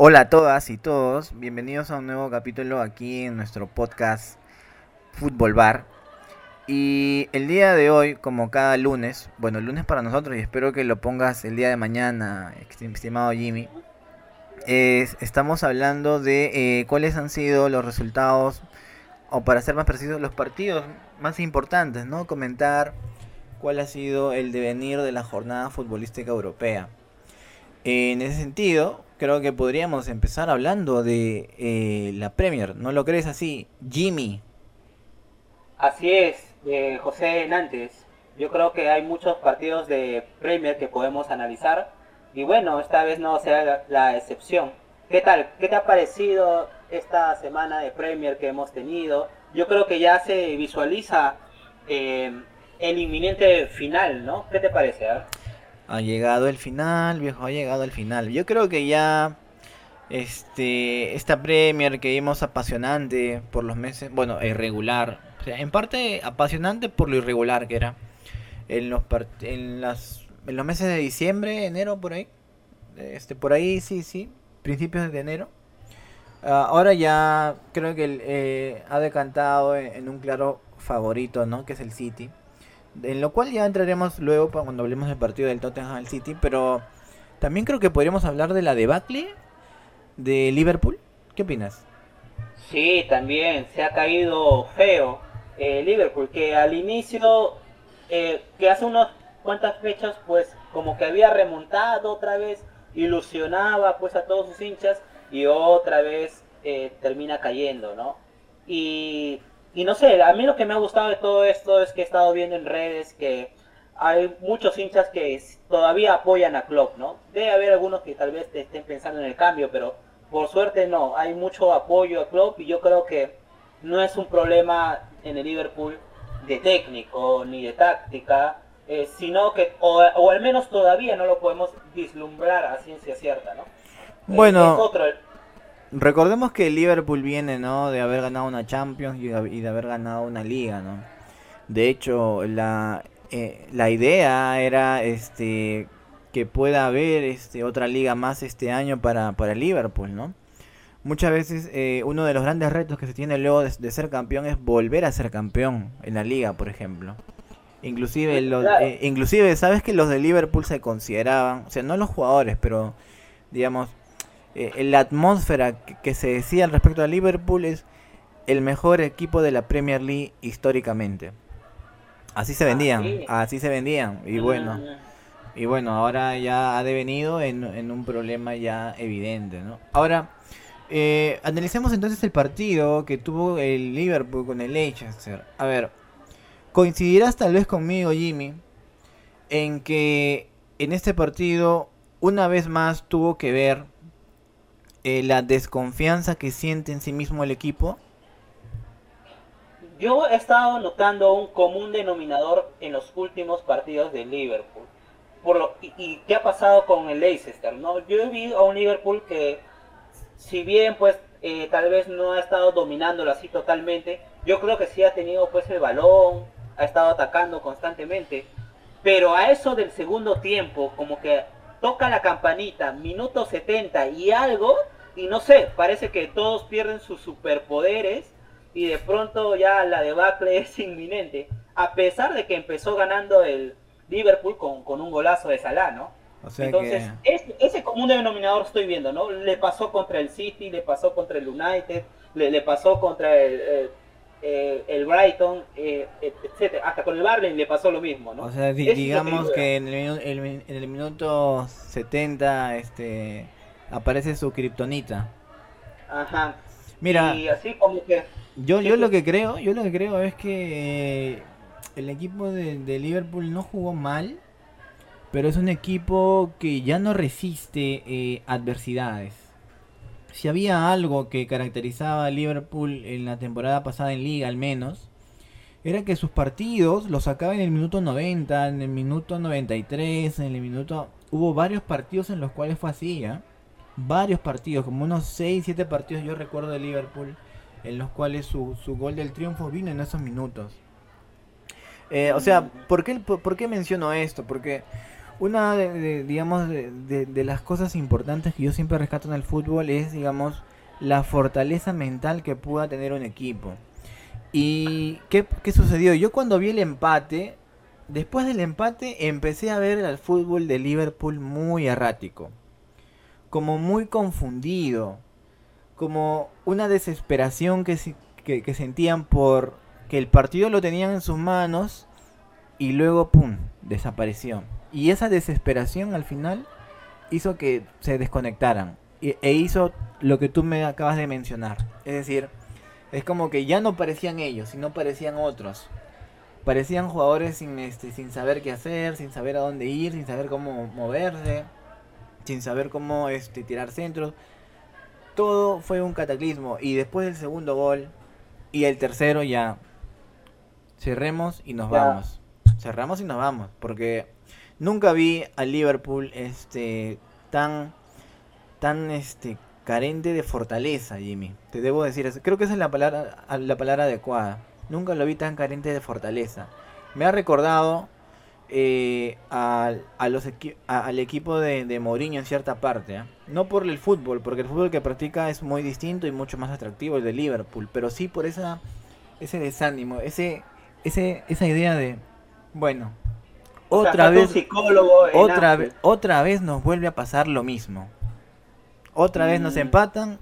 Hola a todas y todos, bienvenidos a un nuevo capítulo aquí en nuestro podcast Fútbol Bar. Y el día de hoy, como cada lunes, bueno, lunes para nosotros y espero que lo pongas el día de mañana, estimado Jimmy, estamos hablando de eh, cuáles han sido los resultados, o para ser más precisos, los partidos más importantes, ¿no? Comentar cuál ha sido el devenir de la jornada futbolística europea. En ese sentido, creo que podríamos empezar hablando de eh, la Premier. ¿No lo crees así, Jimmy? Así es, eh, José Nantes. Yo creo que hay muchos partidos de Premier que podemos analizar y bueno, esta vez no será la, excepción. ¿Qué tal? ¿Qué te ha parecido esta semana de Premier que hemos tenido? Yo creo que ya se visualiza eh, el inminente final, ¿no? ¿Qué te parece? Ha llegado el final, viejo, ha llegado el final. Yo creo que ya este esta Premier que vimos apasionante por los meses, bueno, irregular, o sea, en parte apasionante por lo irregular que era en los en las en los meses de diciembre, enero por ahí. Este por ahí sí, sí, principios de enero. Ah, ahora ya creo que eh, ha decantado en, un claro favorito, ¿no? Que es el City en lo cual ya entraremos luego cuando hablemos del partido del Tottenham City, pero también creo que podríamos hablar de la debacle de Liverpool. ¿Qué opinas? Sí, también se ha caído feo eh, Liverpool, que al inicio, eh, que hace unas cuantas fechas, pues como que había remontado otra vez, ilusionaba pues a todos sus hinchas y otra vez eh, termina cayendo, ¿no? Y y no sé, a mí lo que me ha gustado de todo esto es que he estado viendo en redes que hay muchos hinchas que todavía apoyan a Klopp, ¿no? Debe haber algunos que tal vez estén pensando en el cambio, pero por suerte no, hay mucho apoyo a Klopp y yo creo que no es un problema en el Liverpool de técnico ni de táctica, eh, sino que, o, al menos todavía no lo podemos vislumbrar a ciencia cierta, ¿no? Bueno, Recordemos que Liverpool viene, ¿no? De haber ganado una Champions y de haber ganado una Liga, ¿no? De hecho, la, eh, la idea era este que pueda haber este otra liga más este año para, para Liverpool, ¿no? Muchas veces eh, uno de los grandes retos que se tiene luego de, ser campeón es volver a ser campeón en la liga, por ejemplo. Inclusive, los, eh, inclusive, sabes que los de Liverpool se consideraban, o sea, no los jugadores, pero digamos, eh, la atmósfera que, se decía al respecto de Liverpool es el mejor equipo de la Premier League históricamente. Así se ah, vendían, así se vendían. Y bueno, y bueno, ahora ya ha devenido en, un problema ya evidente, ¿no? Ahora, eh, analicemos entonces el partido que tuvo el Liverpool con el Leicester. A ver, coincidirás tal vez conmigo, Jimmy, en que en este partido una vez más tuvo que ver eh, la desconfianza que siente en sí mismo el equipo? Yo he estado notando un común denominador en los últimos partidos de Liverpool. Por lo, y, qué ha pasado con el Leicester, ¿no? Yo he visto a un Liverpool que, si bien pues eh, tal vez no ha estado dominándolo así totalmente, yo creo que sí ha tenido pues el balón, ha estado atacando constantemente. Pero a eso del segundo tiempo, como que toca la campanita, minuto 70 y algo, y no sé, parece que todos pierden sus superpoderes y de pronto ya la debacle es inminente, a pesar de que empezó ganando el Liverpool con, con un golazo de Salah, ¿no? Entonces, ese, común denominador estoy viendo, ¿no? Le pasó contra el City, le pasó contra el United, le, pasó contra el, eh, el Brighton, eh, etcétera. Hasta con el Barley le pasó lo mismo, ¿no? O sea, digamos que, en, el, en el minuto 70 este aparece su kriptonita. Ajá. Mira, y así como que yo yo lo que creo, yo lo que creo es que el equipo de, de Liverpool no jugó mal, pero es un equipo que ya no resiste eh, adversidades. Si había algo que caracterizaba a Liverpool en la temporada pasada en liga al menos, era que sus partidos los sacaba en el minuto 90, en el minuto 93, en el minuto... Hubo varios partidos en los cuales fue así, ¿ya? Varios partidos, como unos 6, 7 partidos yo recuerdo de Liverpool, en los cuales su, su gol del triunfo vino en esos minutos. Eh, o sea, ¿por qué, ¿por qué menciono esto? Porque una de, digamos, de, las cosas importantes que yo siempre rescato en el fútbol es, digamos, la fortaleza mental que pueda tener un equipo. ¿Y qué, qué sucedió? Yo cuando vi el empate, después del empate empecé a ver al fútbol de Liverpool muy errático, como muy confundido, como una desesperación que, que, que sentían por que el partido lo tenían en sus manos y luego, ¡pum!, desapareció. Y esa desesperación al final hizo que se desconectaran e hizo lo que tú me acabas de mencionar. Es decir, es como que ya no parecían ellos, sino parecían otros. Parecían jugadores sin, este, sin saber qué hacer, sin saber a dónde ir, sin saber cómo moverse, sin saber cómo este, tirar centros. Todo fue un cataclismo. Y después del segundo gol y el tercero ya cerremos y nos vamos. Cerramos y nos vamos. Porque Nunca vi al Liverpool este tan tan este carente de fortaleza, Jimmy. Te debo decir eso. Creo que esa es la palabra la palabra adecuada. Nunca lo vi tan carente de fortaleza. Me ha recordado eh, a, los al equipo de, de, Mourinho en cierta parte. ¿eh? No por el fútbol, porque el fútbol que practica es muy distinto y mucho más atractivo el de Liverpool, pero sí por esa ese desánimo, ese, ese esa idea de bueno, otra vez, otra, vez, otra vez nos vuelve a pasar lo mismo. Otra vez nos mm. empatan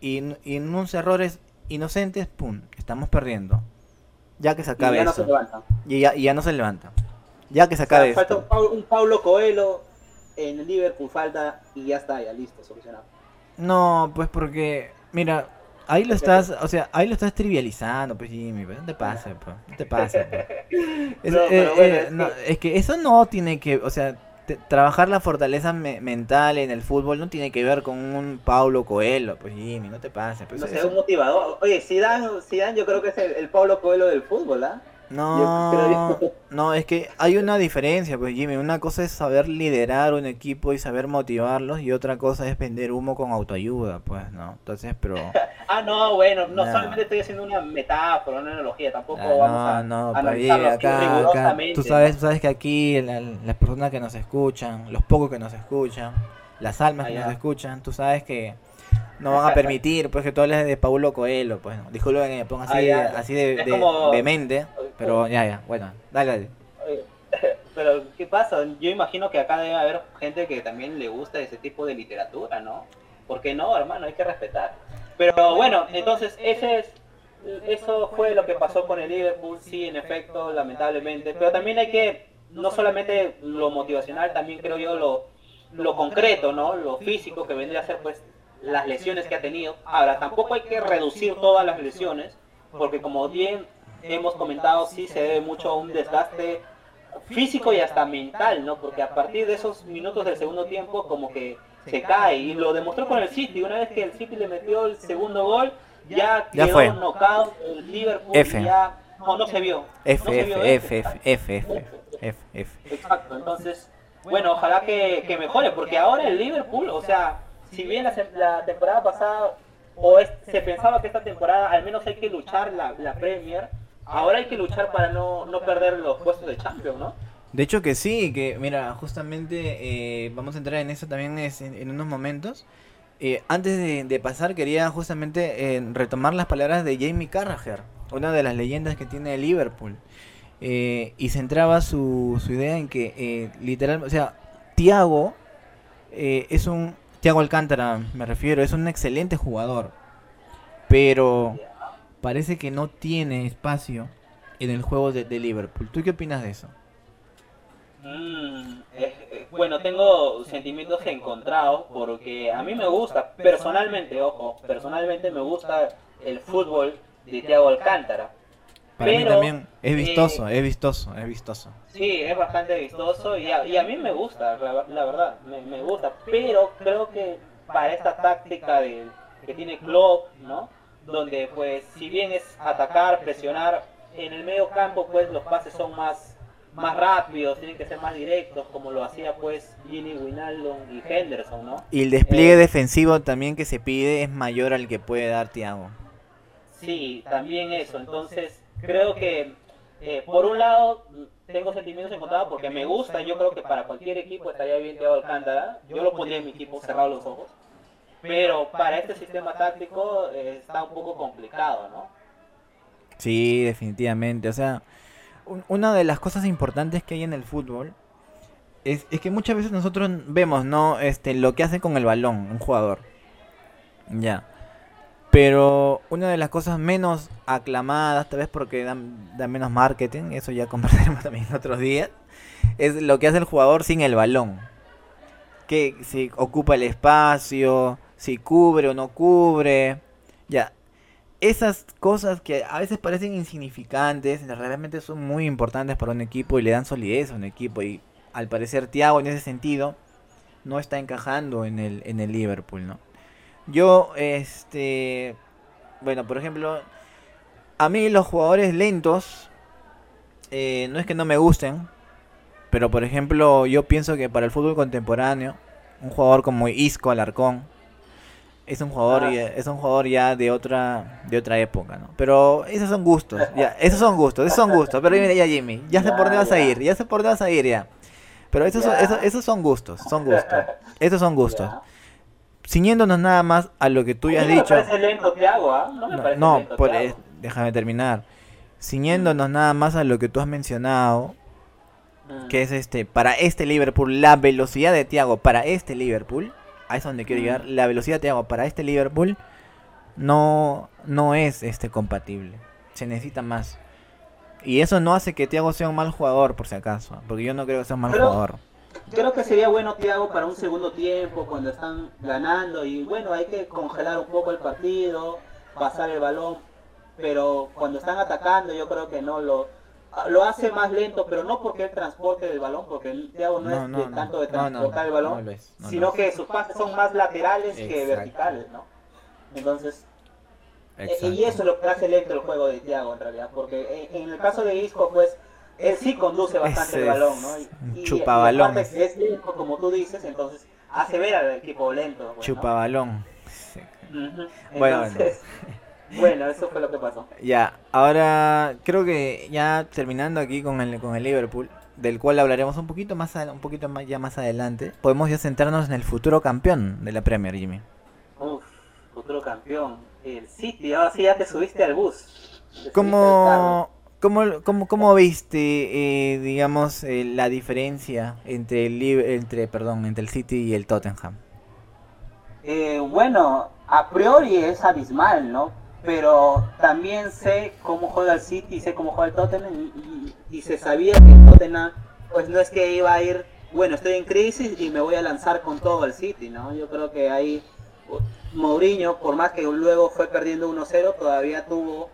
y, en unos errores inocentes, pum, estamos perdiendo. Ya que se acabe y ya No se levanta. Y, ya, no se levanta. Ya que se acabe Falta un, Paulo Coelho en el Liverpool, falta y ya está, ya listo, solucionado. No, pues porque, mira, Ahí lo estás, o sea, ahí lo estás trivializando, pues Jimmy, pues, no te pasa, pues, no te pasa. Pues. Es, eh, eh, es, que... eso no tiene que, o sea, trabajar la fortaleza mental en el fútbol no tiene que ver con un Paulo Coelho, pues Jimmy, no te pases. Pues, no sé, un motivador. Oye, Zidane, Zidane yo creo que es el, el Paulo Coelho del fútbol, ¿ah? No, no, es que hay una diferencia, pues Jimmy. Una cosa es saber liderar un equipo y saber motivarlos y otra cosa es vender humo con autoayuda, pues, ¿no? Entonces, pero... ah, no, bueno, no, solamente estoy haciendo una metáfora, una analogía, tampoco ah, vamos a... No, no, acá, acá, tú sabes, sabes que aquí las personas que nos escuchan, los pocos que nos escuchan, las almas que nos escuchan, tú sabes que no van a permitir pues que tú hables de Paulo Coelho, pues no. Disculpen que me ponga así, ah, así de, de, mente, pero ya, ya, bueno, dale, dale. Pero, ¿qué pasa? Yo imagino que acá debe haber gente que también le gusta ese tipo de literatura, ¿no? ¿Por qué no, hermano? Hay que respetar. Pero bueno, entonces ese es, eso fue lo que pasó con el Liverpool, sí, en efecto, lamentablemente. Pero también hay que, no solamente lo motivacional, también creo yo lo, lo concreto, ¿no? Lo físico que vendría a ser, pues, las lesiones que ha tenido. Ahora, tampoco hay que reducir todas las lesiones, porque como bien hemos comentado, sí se debe mucho a un desgaste físico y hasta mental, ¿no? Porque a partir de esos minutos del segundo tiempo como que se cae y lo demostró con el City. Una vez que el City le metió el segundo gol, ya, ya quedó fue. knockout el Liverpool F. ya no, no se vio. F, F, F, F, F, F, F, F. Exacto, entonces, bueno, ojalá que, que mejore, porque ahora el Liverpool, o sea, si bien la, temporada pasada o se pensaba que esta temporada al menos hay que luchar la, la Premier, ahora hay que luchar para no, no perder los puestos de Champions, ¿no? De hecho que sí, que mira, justamente eh, vamos a entrar en eso también en, unos momentos. Eh, antes de, pasar quería justamente eh, retomar las palabras de Jamie Carragher, una de las leyendas que tiene Liverpool. y centraba su, su idea en que literal, o sea, Thiago es un Thiago Alcántara, me refiero, es un excelente jugador. Pero parece que no tiene espacio en el juego de, Liverpool. ¿Tú qué opinas de eso? Mm, bueno, tengo sentimientos encontrados porque a mí me gusta, personalmente, ojo, personalmente me gusta el fútbol de Thiago Alcántara. Para mí también es vistoso, es vistoso, es vistoso. Sí, es bastante vistoso y a, y a mí me gusta, la, verdad, me, gusta. Pero creo que para esta táctica de, que tiene Klopp, ¿no? Donde pues si bien es atacar, presionar, en el medio campo pues los pases son más más rápidos, tienen que ser más directos, como lo hacía pues Gini Winaldo y Henderson, ¿no? Y el despliegue eh, defensivo también que se pide es mayor al que puede dar Thiago. Sí, también eso. Entonces, creo que eh, por un lado, tengo sentimientos encontrados porque me gusta, yo creo que para cualquier equipo estaría bien Thiago Alcántara, yo lo pondría en mi equipo cerrado los ojos, pero para este sistema táctico eh, está un poco complicado, ¿no? Sí, definitivamente, o sea, una de las cosas importantes que hay en el fútbol es, es, que muchas veces nosotros vemos, ¿no? Este, lo que hace con el balón un jugador. Ya. Pero una de las cosas menos aclamadas, tal vez porque dan, menos marketing, eso ya conversaremos también otros días, es lo que hace el jugador sin el balón. Que si ocupa el espacio, si cubre o no cubre. Ya. Esas cosas que a veces parecen insignificantes, realmente son muy importantes para un equipo y le dan solidez a un equipo. Y al parecer Thiago en ese sentido no está encajando en el, en el Liverpool, ¿no? Yo, este, bueno, por ejemplo, a mí los jugadores lentos, eh, no es que no me gusten, pero por ejemplo, yo pienso que para el fútbol contemporáneo, un jugador como Isco Alarcón es un jugador ah. es un jugador ya de otra de otra época, ¿no? Pero esos son gustos, ya, esos son gustos, esos son gustos. Pero mira ya Jimmy, ya sé por dónde vas a ir, ya sé por dónde vas a ir ya. Pero esos son, esos, esos son gustos, son gustos. Esos son gustos ciñéndonos nada más a lo que tú ya has dicho. Me parece lento ¿ah? No me no, parece lento por, déjame terminar. Ciñéndonos nada más a lo que tú has mencionado, mm. que es este, para este Liverpool, la velocidad de Thiago para este Liverpool, a eso donde quiero mm. llegar, la velocidad de Thiago para este Liverpool no, no es este compatible. Se necesita más. Y eso no hace que Thiago sea un mal jugador, por si acaso, porque yo no creo que sea un mal jugador creo que sería bueno Thiago para un segundo tiempo cuando están ganando y bueno hay que congelar un poco el partido pasar el balón pero cuando están atacando yo creo que no lo lo hace más lento pero no porque él transporte el balón porque Thiago no, es tanto de transportar el balón sino que sus pases son más laterales que verticales no entonces eh, y eso es lo que hace lento el juego de Thiago en realidad porque en, en el caso de Isco pues él sí conduce bastante el balón, ¿no? Y, chupabalón. es lento, como tú dices, entonces hace ver al equipo lento. Pues, chupabalón. bueno, bueno. eso fue lo que pasó. Ya, ahora creo que ya terminando aquí con el, con el Liverpool, del cual hablaremos un poquito más un poquito más ya más adelante, podemos ya centrarnos en el futuro campeón de la Premier, Jimmy. Uf, futuro campeón, el City, ahora sí ya te subiste al bus. ¿Cómo, ¿Cómo, cómo, cómo viste, eh, digamos, eh, la diferencia entre el, entre, perdón, entre el City y el Tottenham? Eh, bueno, a priori es abismal, ¿no? Pero también sé cómo juega el City, sé cómo juega el Tottenham y, y, se sabía que el Tottenham, pues no es que iba a ir, bueno, estoy en crisis y me voy a lanzar con todo el City, ¿no? Yo creo que ahí Mourinho, por más que luego fue perdiendo 1-0, todavía tuvo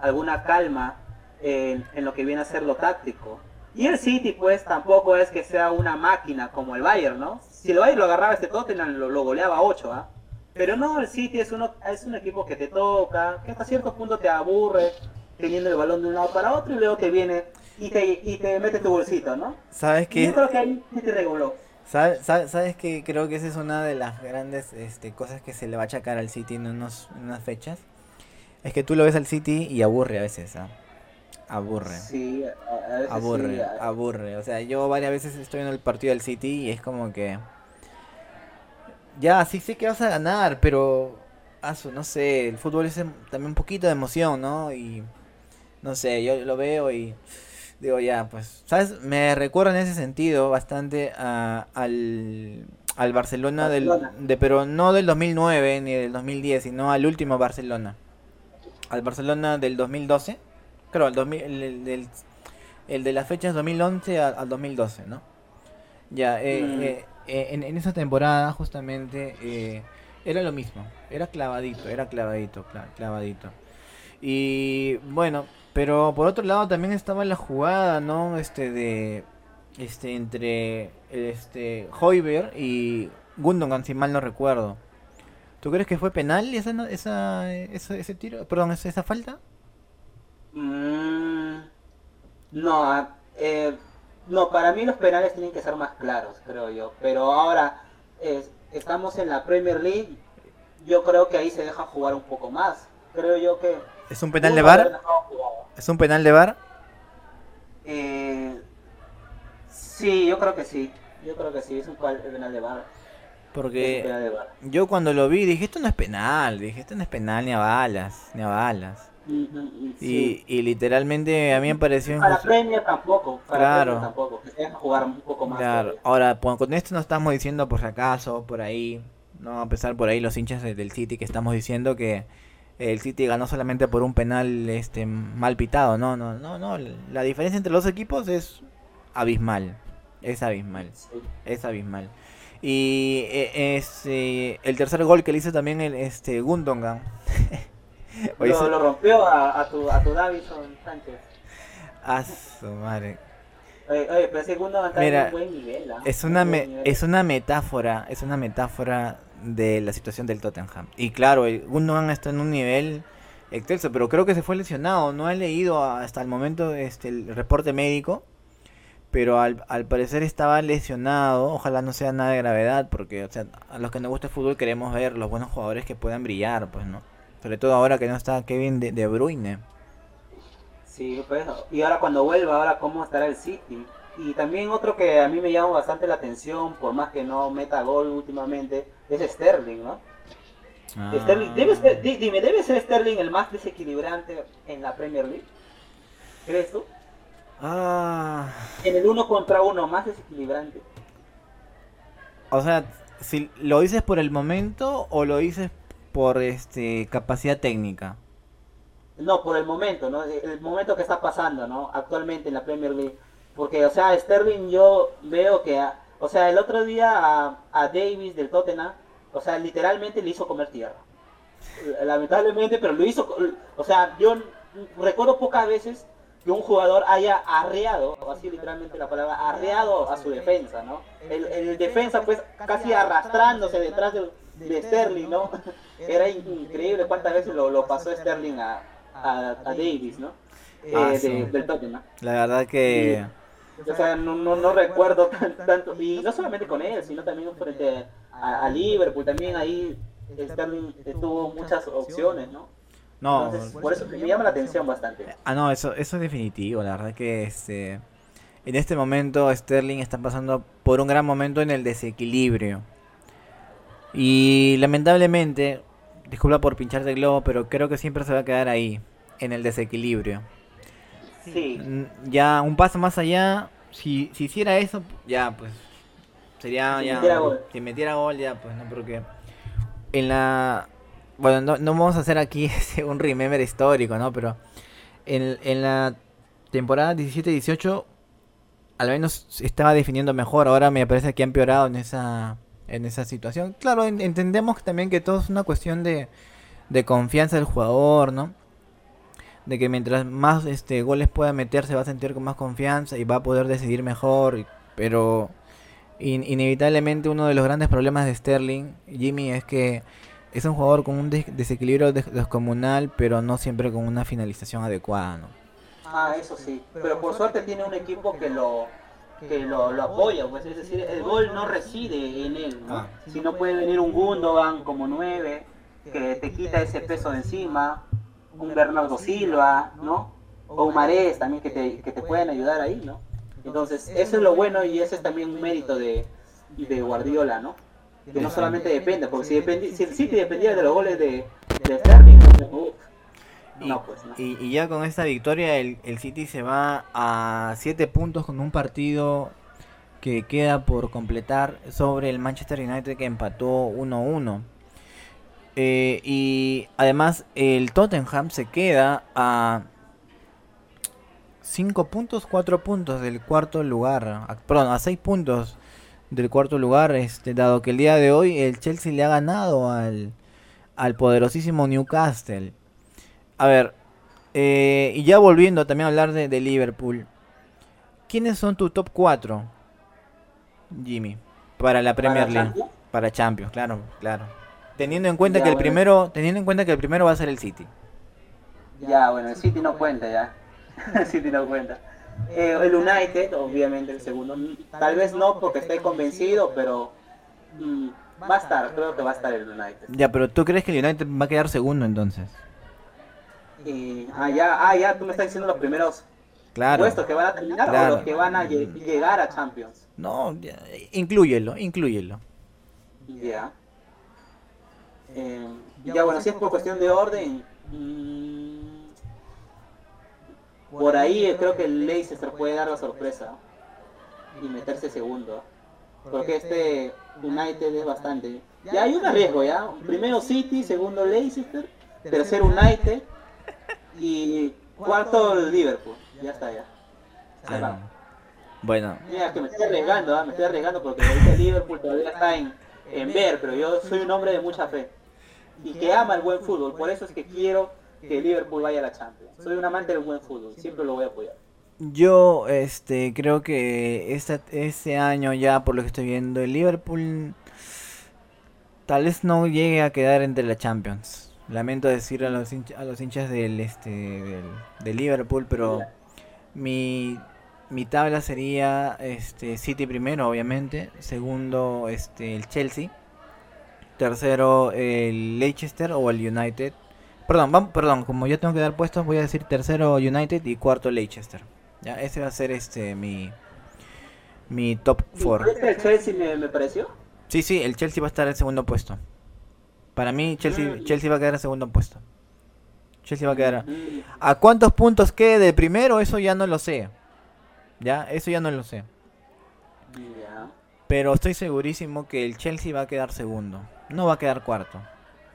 alguna calma en, lo que viene a ser lo táctico. Y el City, pues, tampoco es que sea una máquina como el Bayern, ¿no? Si el Bayern lo agarraba este Tottenham, lo, lo goleaba 8, ¿ah? Pero no, el City es, uno, es un equipo que te toca, que hasta cierto punto te aburre, teniendo el balón de un lado para otro y luego te viene y te, y te mete tu bolsito, ¿no? ¿Sabes qué? Yo creo que ahí te reguló. ¿Sabes, sabes, que creo que esa es una de las grandes este, cosas que se le va a achacar al City en, unos, en unas fechas? Es que tú lo ves al City y aburre a veces, ¿ah? Aburre. Sí, aburre, aburre. O sea, yo varias veces estoy en el partido del City y es como que. Ya, sí sé que vas a ganar, pero. Asu, no sé, el fútbol es em, también un poquito de emoción, ¿no? Y. No sé, yo lo veo y. Digo, ya, pues. ¿Sabes? Me recuerda en ese sentido bastante a, al. Al Barcelona, del, de, pero no del 2009 ni del 2010, sino al último Barcelona. Al Barcelona del 2012 Claro, el, el, de las fechas 2011 al, 2012, ¿no? Ya, eh, mm. eh, eh, en, esa temporada justamente era lo mismo, era clavadito, era clavadito, clavadito. Y bueno, pero por otro lado también estaba la jugada, ¿no? Este de este entre este Hoiber y Gundogan, si mal no recuerdo. ¿Tú crees que fue penal esa, esa, esa ese tiro? Perdón, esa, esa falta? Mm, no, eh, no, para mí los penales tienen que ser más claros, creo yo. Pero ahora estamos en la Premier League, yo creo que ahí se deja jugar un poco más. Creo yo que... ¿Es un penal de bar? ¿Es un penal de bar? Eh, sí, yo creo que sí. Yo creo que sí, es un penal de bar. Porque yo cuando lo vi dije, esto no es penal, dije, esto no es penal ni a balas, ni a balas. Y, y, literalmente a mí me pareció Para Premier tampoco, para claro. tampoco, que jugar un poco más. Claro, ahora con esto no estamos diciendo por si acaso, por ahí, no a pesar por ahí los hinchas del City que estamos diciendo que el City ganó solamente por un penal este mal pitado, no, no, no, no, la diferencia entre los equipos es abismal, es abismal, es abismal. Y eh, es eh, el tercer gol que le hizo también el este Gundogan. lo, lo, rompió a, a, tu, a tu Davison Sánchez. A su madre. Oye, oye, pero está en un buen nivel. ¿ah? Es, una es una metáfora, es una metáfora de la situación del Tottenham. Y claro, Gundogan está en un nivel excelso, pero creo que se fue lesionado. No he leído hasta el momento este, el reporte médico pero al, al, parecer estaba lesionado. Ojalá no sea nada de gravedad, porque o sea, a los que nos gusta el fútbol queremos ver los buenos jugadores que puedan brillar, pues, ¿no? Sobre todo ahora que no está Kevin de, de Bruyne. Sí, pues, y ahora cuando vuelva, ahora cómo estará el City. Y también otro que a mí me llama bastante la atención, por más que no meta gol últimamente, es Sterling, ¿no? Ah. Sterling, ¿debe ser, dime, ¿debe ser Sterling el más desequilibrante en la Premier League? ¿Crees tú? Ah. En el uno contra uno, más desequilibrante. O sea, si lo dices por el momento o lo dices por este capacidad técnica. No, por el momento, ¿no? El momento que está pasando, ¿no? Actualmente en la Premier League. Porque, o sea, Sterling yo veo que, o sea, el otro día a, Davis del Tottenham, o sea, literalmente le hizo comer tierra. Lamentablemente, pero lo hizo, o sea, yo recuerdo pocas veces que un jugador haya arreado, así literalmente la palabra, arreado a su defensa, ¿no? El, defensa pues casi arrastrándose detrás de, Sterling, ¿no? Era increíble cuántas veces lo, pasó Sterling a, a, Davis, ¿no? Ah, eh, del Tottenham. La verdad que... o sea, no, no, recuerdo tanto, y no solamente con él, sino también frente a, a Liverpool, también ahí Sterling tuvo muchas opciones, ¿no? No, por eso me llama la atención bastante. Ah, no, eso, eso es definitivo. La verdad que este, en este momento Sterling está pasando por un gran momento en el desequilibrio. Y lamentablemente, disculpa por pinchar de globo, pero creo que siempre se va a quedar ahí, en el desequilibrio. Sí. Ya un paso más allá, si, si hiciera eso, ya pues sería si ya metiera gol. si metiera gol ya pues no porque en la bueno, no, no vamos a hacer aquí un remember histórico, ¿no? Pero en, en la temporada 17-18 al menos estaba definiendo mejor. Ahora me parece que ha empeorado en esa, en esa situación. Claro, entendemos también que todo es una cuestión de, de confianza del jugador, ¿no? De que mientras más este, goles pueda meter se va a sentir con más confianza y va a poder decidir mejor. Pero inevitablemente uno de los grandes problemas de Sterling, Jimmy, es que es un jugador con un desequilibrio descomunal, pero no siempre con una finalización adecuada, ¿no? Ah, eso sí. Pero por suerte tiene un equipo que lo que lo, apoya, pues es decir, el gol no reside en él, ¿no? Ah. Si no puede venir un Gundogan como nueve, que te quita ese peso de encima, un Bernardo Silva, ¿no? O un Marés también que te, que te pueden ayudar ahí, ¿no? Entonces, eso es lo bueno y ese es también un mérito de, de Guardiola, ¿no? que no solamente depende, porque si, si el City dependía de los goles de, de Sterling, no, pues, Y, y, ya con esta victoria el, el City se va a 7 puntos con un partido que queda por completar sobre el Manchester United que empató 1-1. Eh, y además el Tottenham se queda a 5 puntos, 4 puntos del cuarto lugar. perdón, a 6 puntos del cuarto lugar, este, dado que el día de hoy el Chelsea le ha ganado al, al poderosísimo Newcastle. A ver, eh, y ya volviendo también a hablar de, Liverpool, ¿quiénes son tu top 4, Jimmy, para la Premier League? Para Champions, claro, claro. Teniendo en cuenta que el primero, teniendo en cuenta que el primero va a ser el City. Ya, bueno, el City no cuenta ya. el City no cuenta. Eh, el United, obviamente el segundo. Tal vez no porque estoy convencido, pero mm, va a estar, creo que va a estar el United. Ya, pero ¿tú crees que el United va a quedar segundo entonces? Ah, ya, ah, ya, tú me estás diciendo los primeros Claro. puestos que van a terminar o los que van a llegar a Champions. No, incluyelo, incluyelo. Ya. Eh, ya bueno, si es por cuestión de orden, mm, por ahí creo que el Leicester puede dar la sorpresa y meterse segundo. Porque este United es bastante. Ya hay un riesgo, ¿ya? Primero City, segundo Leicester, tercero United y cuarto Liverpool. Ya está, ya. bueno. Mira, que me estoy arriesgando, ¿ah? me estoy arriesgando porque ahorita Liverpool todavía está en, en ver, pero yo soy un hombre de mucha fe y que ama el buen fútbol. Por eso es que quiero que Liverpool vaya a la Champions. Soy un amante del buen fútbol, siempre lo voy a apoyar. Yo este creo que este, este año ya por lo que estoy viendo el Liverpool tal vez no llegue a quedar entre la Champions. Lamento decir a los hinchas, a los hinchas del este del, Liverpool, pero mi, mi tabla sería este City primero, obviamente, segundo este el Chelsea, tercero el Leicester o el United. Perdón, vamos, perdón, como yo tengo que dar puestos, voy a decir tercero United y cuarto Leicester. Ya, ese va a ser este mi mi top 4. ¿El Chelsea me, me, pareció? Sí, sí, el Chelsea va a estar en segundo puesto. Para mí Chelsea, mm. Chelsea va a quedar en segundo puesto. Chelsea va a quedar. Mm. ¿A cuántos puntos quede de primero? Eso ya no lo sé. Ya, eso ya no lo sé. Pero estoy segurísimo que el Chelsea va a quedar segundo. No va a quedar cuarto.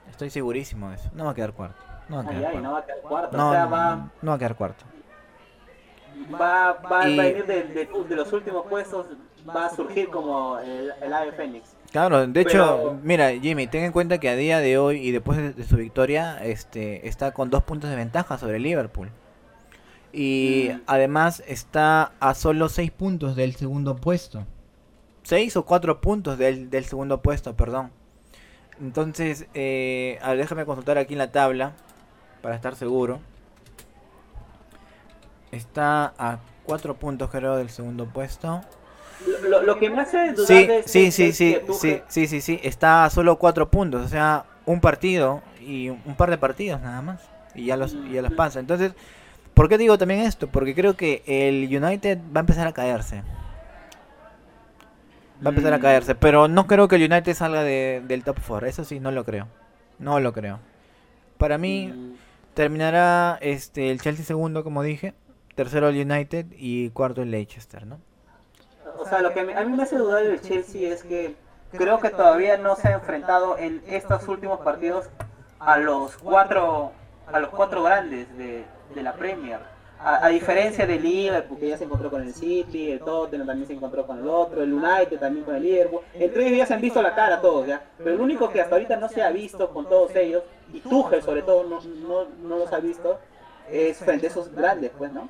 Estoy segurísimo de eso. No va a quedar cuarto. No va a quedar cuarto. no va a quedar cuarto. No, va... no va a quedar cuarto va, va, a ir de, los últimos puestos, va a surgir como el, ave fénix. Claro, de hecho, mira, Jimmy, ten en cuenta que a día de hoy y después de, su victoria, este, está con dos puntos de ventaja sobre Liverpool. Y mm. además está a solo seis puntos del segundo puesto. Seis o cuatro puntos del, del segundo puesto, perdón. Entonces, eh, a ver, déjame consultar aquí en la tabla para estar seguro. Está a cuatro puntos creo del segundo puesto. Lo, lo, que me hace dudar sí, sí, sí, sí, que sí, sí, sí, está a solo cuatro puntos, o sea, un partido y un par de partidos nada más y ya los y ya los mm. pasa. Entonces, ¿por qué digo también esto? Porque creo que el United va a empezar a caerse. Va a empezar a mm. caerse, pero no creo que el United salga de, del top 4, eso sí, no lo creo. No lo creo. Para mí mm. terminará este el Chelsea segundo, como dije, tercero el United y cuarto el Leicester, ¿no? O sea, lo que a mí me hace dudar del Chelsea es que creo que todavía no se ha enfrentado en estos últimos partidos a los cuatro a los cuatro grandes de, la Premier. A, diferencia del Liverpool, que ya se encontró con el City, el Tottenham también se encontró con el otro, el United también con el Liverpool. Entre ellos ya se han visto la cara todos, ¿ya? Pero el único que hasta ahorita no se ha visto con todos ellos, y Tuchel sobre todo no, no, no los ha visto, es frente a esos grandes, pues, ¿no?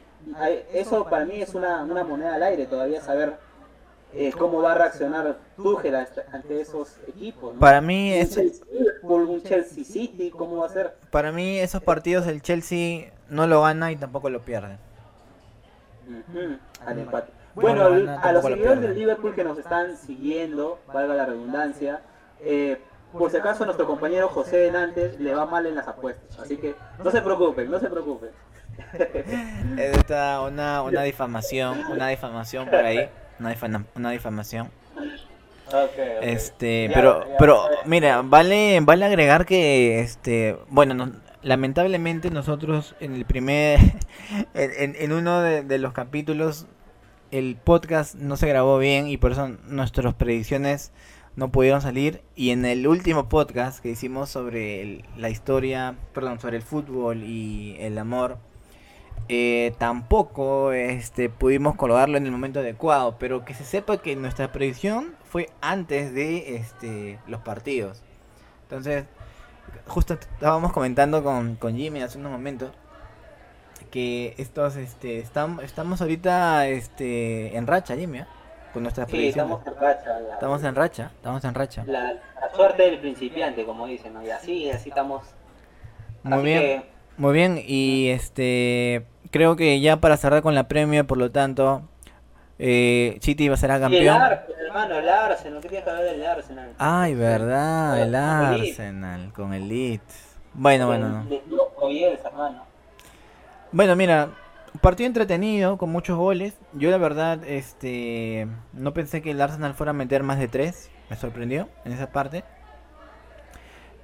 eso para mí es una, una moneda al aire todavía saber eh, cómo va a reaccionar Tuchel ante esos equipos. Para mí es un Chelsea City, ¿cómo va a ser? Para mí esos partidos el Chelsea no lo gana y tampoco lo pierde. Bueno, a los seguidores del Liverpool que nos están siguiendo, valga la redundancia, eh, por si acaso nuestro compañero José Nantes le va mal en las apuestas, así que no se preocupen, no se preocupen. Está una, una difamación, una difamación por ahí, una, una difamación. Este, pero, pero, mira, vale, vale agregar que, este, bueno, lamentablemente nosotros en el primer, en, en uno de, de, los capítulos, el podcast no se grabó bien y por eso nuestras predicciones no pudieron salir. Y en el último podcast que hicimos sobre la historia, perdón, sobre el fútbol y el amor eh, tampoco este, pudimos colocarlo en el momento adecuado, pero que se sepa que nuestra predicción fue antes de este, los partidos. Entonces, justo estábamos comentando con, con Jimmy hace unos momentos que estos este estamos estamos ahorita este en racha Jimmy ¿eh? con nuestras sí, estamos en racha estamos en racha estamos en racha. La, suerte del principiante como dicen y así así estamos. Muy bien muy bien y este creo que ya para cerrar con la premia, por lo tanto, eh, City va a ser campeón. Y el Arsenal, hermano, el Arsenal, ¿qué tienes que hablar del Arsenal? Ay, verdad, el Arsenal, con el Leeds. Bueno, bueno, no. hermano. Bueno, mira, partido entretenido, con muchos goles. Yo la verdad, este, no pensé que el Arsenal fuera a meter más de tres. Me sorprendió en esa parte.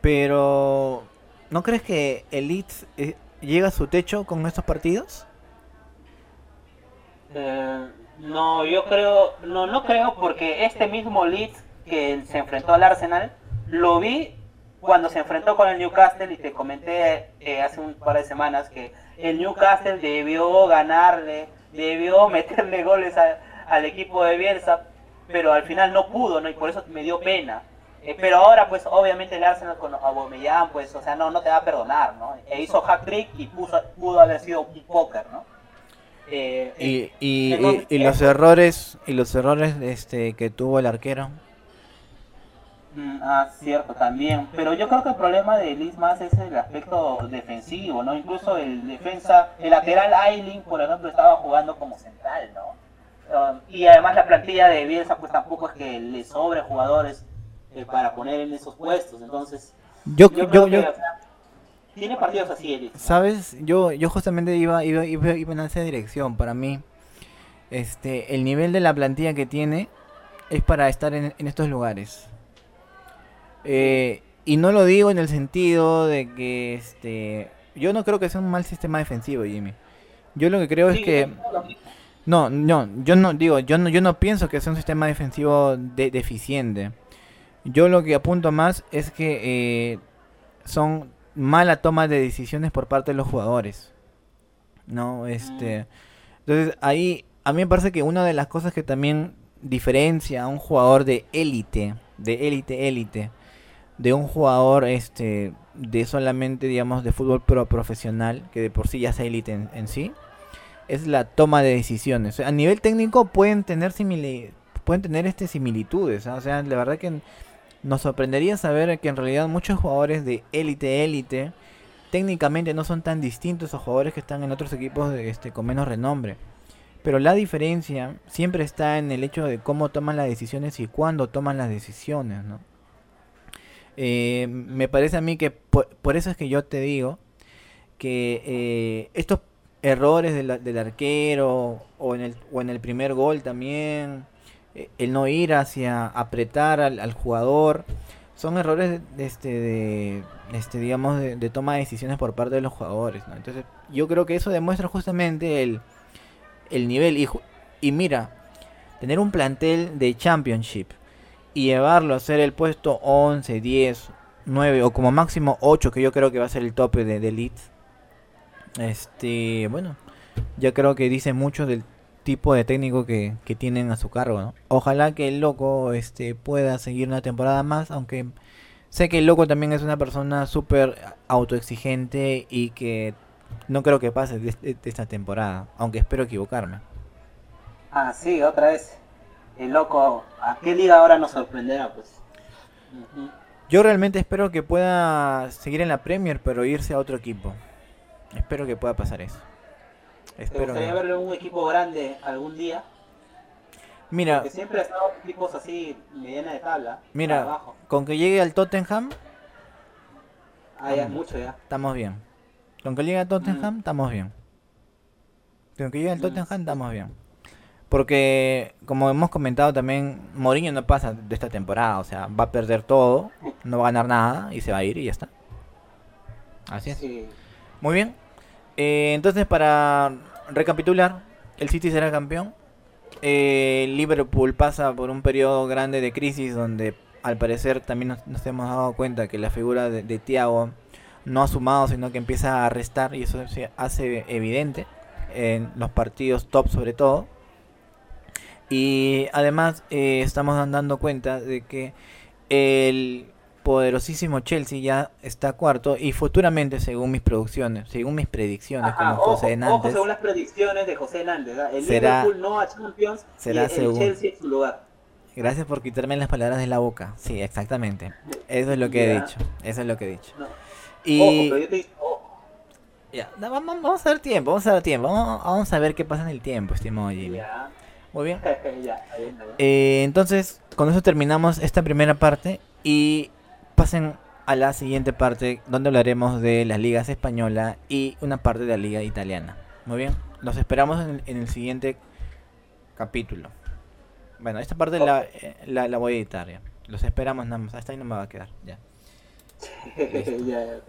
Pero, ¿no crees que el Leeds eh, llega a su techo con estos partidos? Eh, no, yo creo, no, no creo porque este mismo Leeds que se enfrentó al Arsenal, lo vi cuando se enfrentó con el Newcastle y te comenté eh, hace un par de semanas que el Newcastle debió ganarle, debió meterle goles al equipo de Bielsa, pero al final no pudo, ¿no? Y por eso me dio pena. Eh, pero ahora, pues, obviamente el Arsenal con Aubameyang, pues, o sea, no, no te va a perdonar, ¿no? E hizo hat-trick y puso, pudo haber sido un póker, ¿no? Eh, y, y, y, los errores y los errores este que tuvo el arquero Mm, ah, cierto, también. Pero yo creo que el problema de Liz más es el aspecto defensivo, ¿no? Incluso el defensa, el lateral Ailing, por ejemplo, estaba jugando como central, ¿no? Um, y además la plantilla de Bielsa, pues tampoco es que le sobre jugadores eh, para poner en esos puestos. Entonces, yo, yo, yo, tiene partidos así. ¿Sabes? Yo, yo justamente iba, iba, iba, iba en esa dirección. Para mí, este, el nivel de la plantilla que tiene es para estar en, en estos lugares eh, y no lo digo en el sentido de que este yo no creo que sea un mal sistema defensivo, Jimmy. Yo lo que creo es que no, no, yo no digo, yo no yo no pienso que sea un sistema defensivo deficiente. Yo lo que apunto más es que eh, son mala toma de decisiones por parte de los jugadores. No, este entonces ahí a mí me parece que una de las cosas que también diferencia a un jugador de élite, de élite élite de un jugador este de solamente digamos de fútbol pro profesional que de por sí ya es élite en, sí es la toma de decisiones a nivel técnico pueden tener pueden tener este similitudes ¿ah? o sea la verdad que nos sorprendería saber que en realidad muchos jugadores de élite élite técnicamente no son tan distintos a jugadores que están en otros equipos de, este con menos renombre. Pero la diferencia siempre está en el hecho de cómo toman las decisiones y cuándo toman las decisiones no eh, me parece a mí que por, eso es que yo te digo que eh, estos errores del, arquero o en, el, o en el primer gol también, el no ir hacia apretar al, jugador, son errores de, este, de, este, digamos, de, toma de decisiones por parte de los jugadores. Entonces yo creo que eso demuestra justamente el, el nivel. Y, y mira, tener un plantel de championship y llevarlo a ser el puesto 11, 10, 9 o como máximo 8, que yo creo que va a ser el tope de, de Leeds. Este, bueno, ya creo que dice mucho del tipo de técnico que, que tienen a su cargo, ¿no? Ojalá que el loco este, pueda seguir una temporada más, aunque sé que el loco también es una persona súper autoexigente y que no creo que pase de, esta temporada, aunque espero equivocarme. Ah, sí, otra vez el loco, ¿a qué liga ahora nos sorprenderá? Pues. Yo realmente espero que pueda seguir en la Premier, pero irse a otro equipo. Espero que pueda pasar eso. Espero ¿Te gustaría verlo en un equipo grande algún día? Mira, Porque siempre ha estado equipos así, mediana de tabla. Mira, con que llegue al Tottenham. Ah, ya es mucho ya. Estamos bien. Con que llegue al Tottenham, mm. estamos bien. Con que llegue al mm. Tottenham, estamos bien. Porque, como hemos comentado también, Mourinho no pasa de esta temporada. O sea, va a perder todo, no va a ganar nada y se va a ir y ya está. Así es. Muy bien. Eh, entonces, para recapitular, el City será campeón. Eh, Liverpool pasa por un periodo grande de crisis donde al parecer también nos, hemos dado cuenta que la figura de, de Thiago no ha sumado, sino que empieza a restar y eso se hace evidente en los partidos top sobre todo. Y además eh, estamos dando cuenta de que el poderosísimo Chelsea ya está cuarto y futuramente, según mis producciones, según mis predicciones, como José Hernández. según las predicciones de José Hernández, el Liverpool no a Champions será y el Chelsea en su lugar. Gracias por quitarme las palabras de la boca. Sí, exactamente. Eso es lo que he dicho. Eso es lo que he dicho. Y... pero yo te Ya, vamos, a ver tiempo, vamos a ver tiempo. Vamos, a ver qué pasa en el tiempo, estimado Jimmy. Muy bien. Eh, entonces, con eso terminamos esta primera parte y pasen a la siguiente parte donde hablaremos de la ligas española y una parte de la liga italiana. Muy bien. Los esperamos en, el siguiente capítulo. Bueno, esta parte la, eh, la, la, voy a editar ya. Los esperamos nada más. Hasta ahí no me va a quedar. Ya. ya, ya,